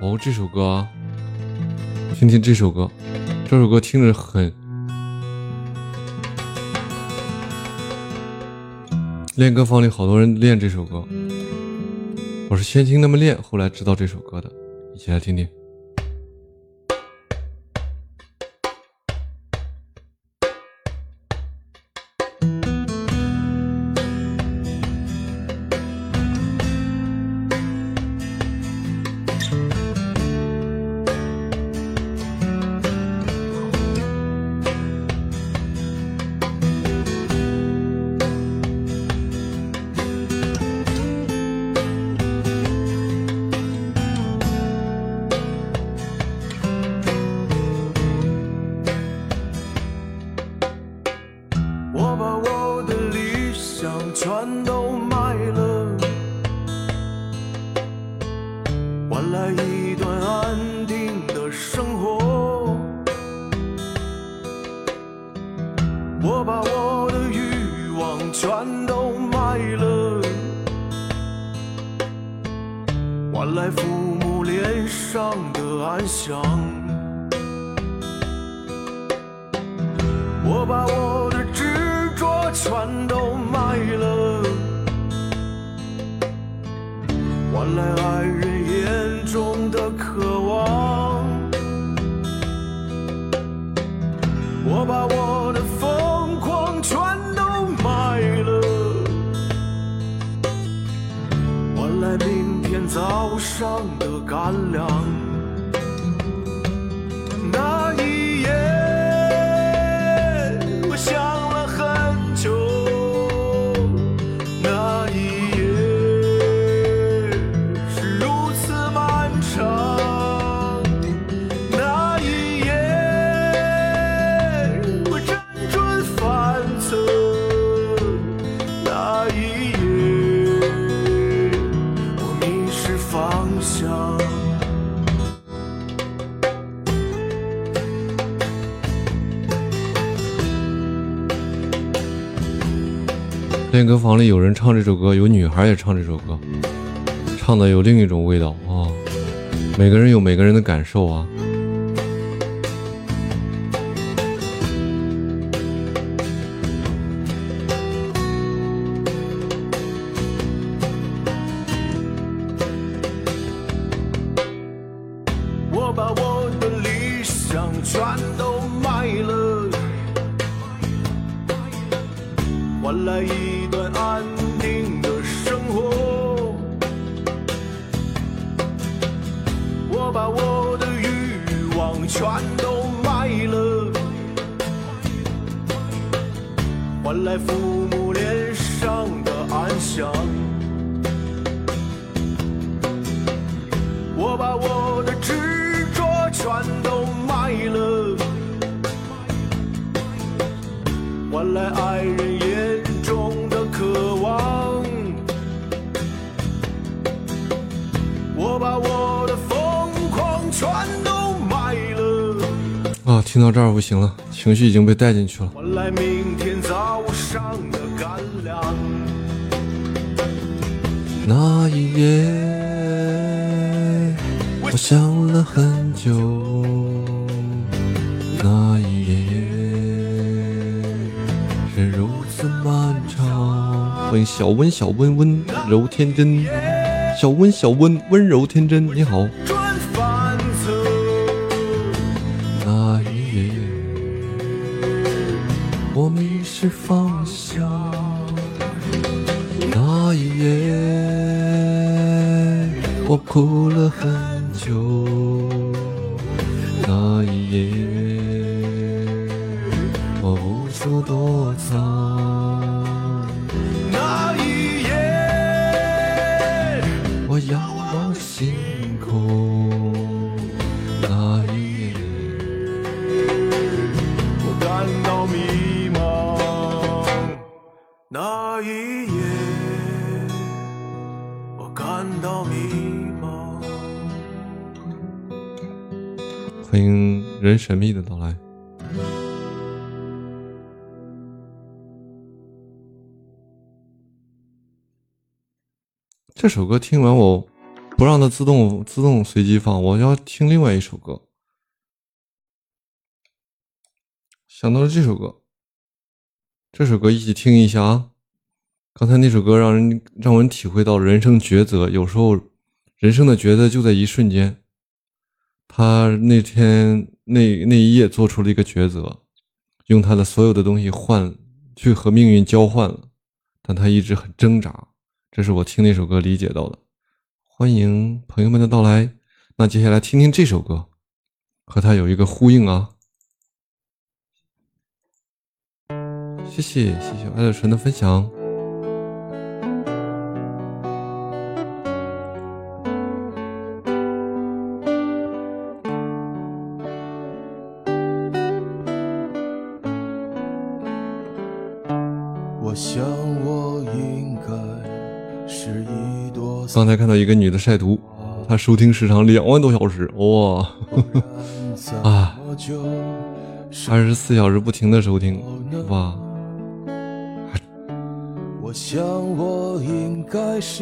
哦，这首歌啊，听听这首歌，这首歌听着很。练歌房里好多人练这首歌，我是先听他们练，后来知道这首歌的，一起来听听。全都练歌房里有人唱这首歌，有女孩也唱这首歌，唱的有另一种味道啊！每个人有每个人的感受啊。听到这儿不行了，情绪已经被带进去了。那一夜，我想了很久。那一夜是如此漫长。欢迎小温，小温温柔天真，小温小温温柔天真，你好。哭了很神秘的到来。这首歌听完，我不让它自动自动随机放，我要听另外一首歌。想到了这首歌，这首歌一起听一下啊！刚才那首歌让人让我人体会到人生抉择，有时候人生的抉择就在一瞬间。他那天那那一夜做出了一个抉择，用他的所有的东西换去和命运交换了，但他一直很挣扎。这是我听那首歌理解到的。欢迎朋友们的到来，那接下来听听这首歌，和他有一个呼应啊。谢谢谢谢爱乐纯的分享。刚才看到一个女的晒图，她收听时长两万多小时，哇，啊，二十四小时不停的收听，哇。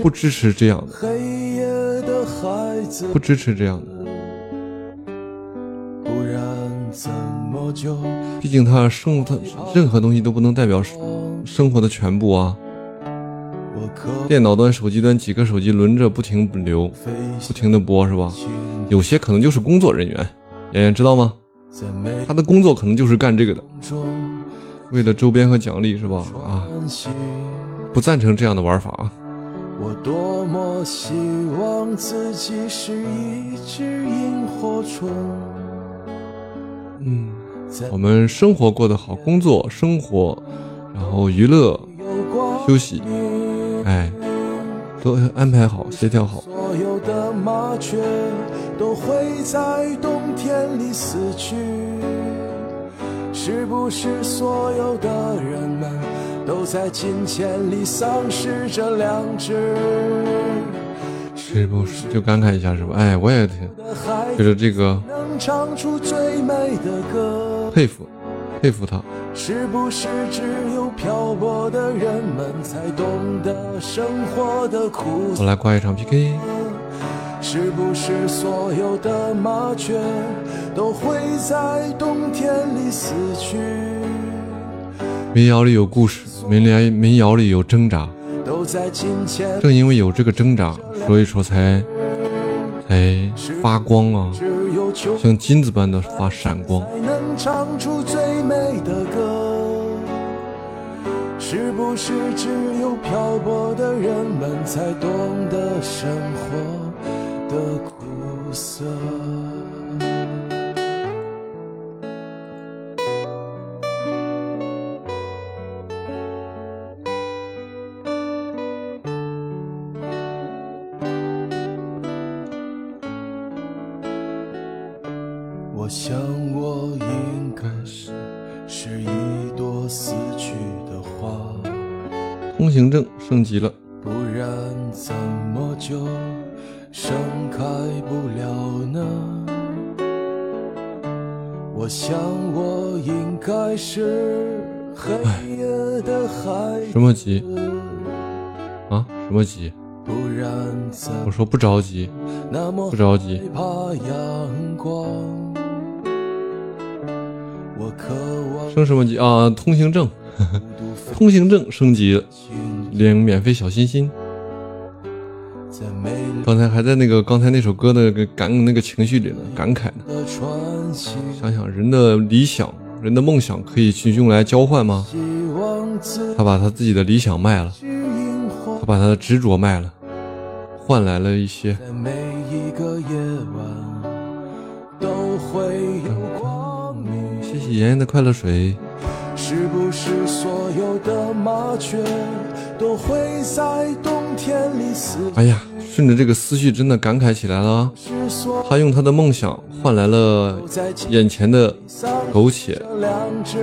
不支持这样的，不支持这样的。不然怎么就毕竟他生活，他任何东西都不能代表生活的全部啊。电脑端、手机端几个手机轮着不停流，不停的播是吧？有些可能就是工作人员，妍妍知道吗？他的工作可能就是干这个的，为了周边和奖励是吧？啊，不赞成这样的玩法啊。我多么希望自己是一只萤火虫，嗯，我们生活过得好，工作、生活，然后娱乐、休息，哎，都安排好、协调好。所有的麻雀都会在冬天里死去，是不是所有的人们都在金钱里丧失着良知？是不是就感慨一下是吧？哎，我也挺的孩觉子得这个能唱出最美的歌，佩服，佩服他。是不是只有漂泊的人们才懂得生活的苦？我来挂一场 PK。是不是所有的麻雀都会在冬天里死去？民谣里有故事，民谣民谣里有挣扎，都在金钱正因为有这个挣扎，所以说才才发光啊，像金子般的发闪光。才能唱出最美的歌。是不是只有漂泊的人们才懂得生活的苦涩？行证升级了，不然怎么就盛开不了呢？我想我应该是黑夜的孩什么急，啊？什么急？不然怎我说不着急，那么不着急害。怕阳光？我渴望升什么级啊？通行证，通行证升级了，进领免费小心心。刚才还在那个刚才那首歌的感那个情绪里呢，感慨呢。想想人的理想，人的梦想可以去用来交换吗？他把他自己的理想卖了，他把他的执着卖了，换来了一些在每一个夜晚都会有光明。谢谢妍妍的快乐水。是不是所有的麻雀都会在冬天里死？哎呀，顺着这个思绪，真的感慨起来了啊。他用他的梦想换来了眼前的苟且。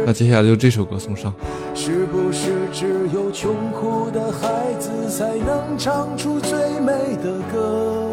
那。接下来就这首歌送上。是不是只有穷苦的孩子才能唱出最美的歌？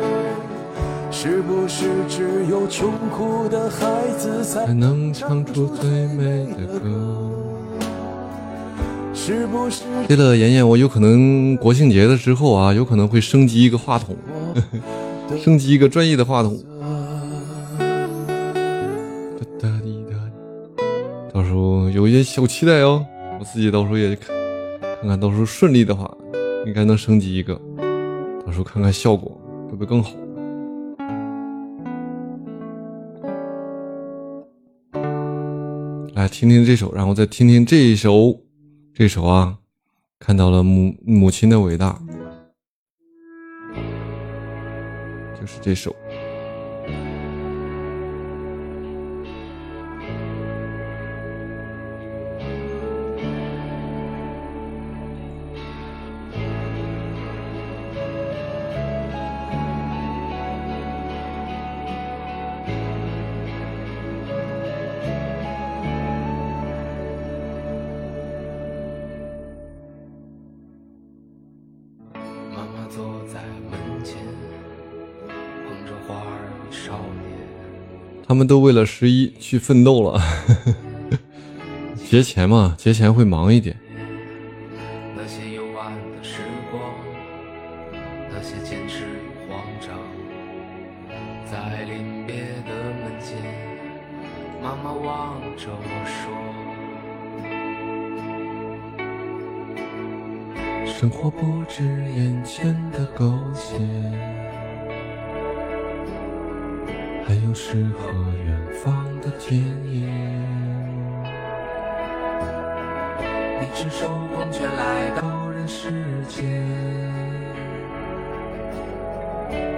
是不是只有穷苦的孩子才才能唱出最美的歌？是不是对了，妍妍，我有可能国庆节的时候啊，有可能会升级一个话筒，升级一个专业的话筒。到时候有一些小期待哦。我自己到时候也看看看，到时候顺利的话，应该能升级一个，到时候看看效果会不会更好。听听这首，然后再听听这一首，这首啊，看到了母母亲的伟大，就是这首。他们都为了十一去奋斗了。节前嘛，节前会忙一点。你赤手空拳来到人世间，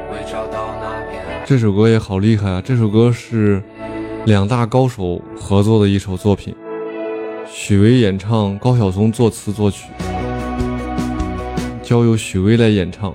为找到那片。这首歌也好厉害啊！这首歌是两大高手合作的一首作品，许巍演唱，高晓松作词作曲，交由许巍来演唱。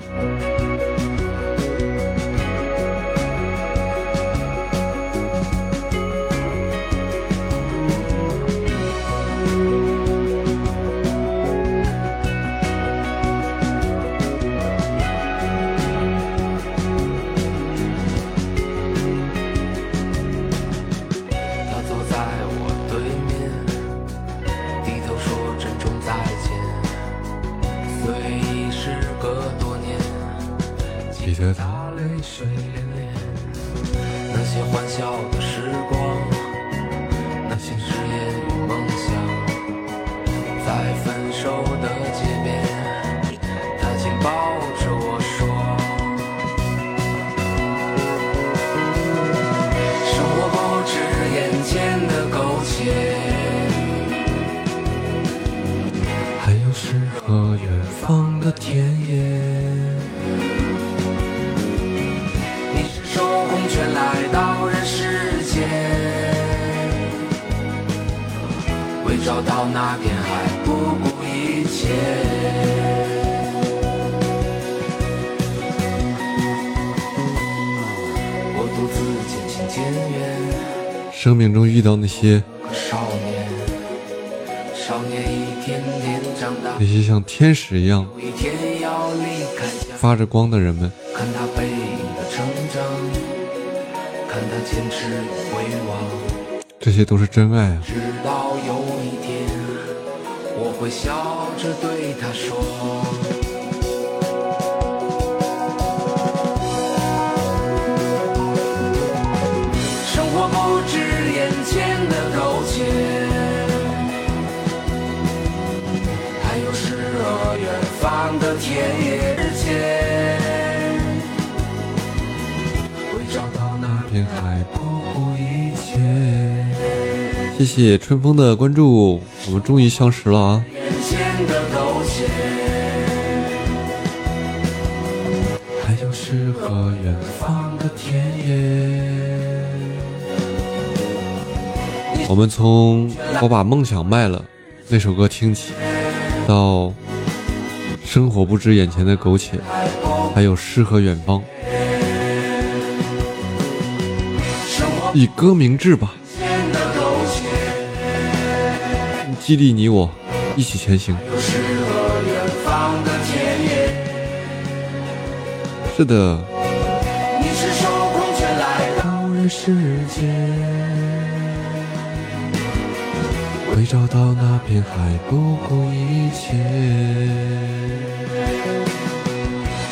找到那片海不顾一切。我独自渐行渐远。生命中遇到那些个少年，少年一天天长大那，些像天使一样有一天要离开家。发着光的人们，看他背影的成长，看他坚持与回望，这些都是真爱啊！直到有一天，我会笑着对他说。生活不止眼前的苟且，还有诗和远方的田野之间。谢谢春风的关注，我们终于相识了啊！还有诗和远方的田野。我们从我把梦想卖了那首歌听起，到生活不止眼前的苟且，还有诗和远方。以歌明志吧，激励你我一起前行。有诗和远方的田野。是的，你是受空却来到人世间，为找到那片海不顾一切。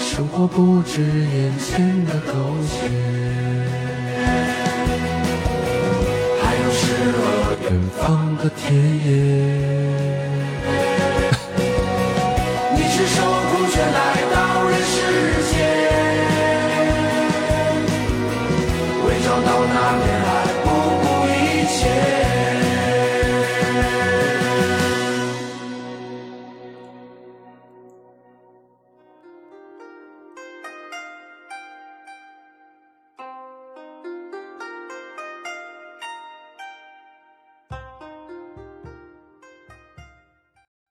生活不止眼前的苟且，远方的田野。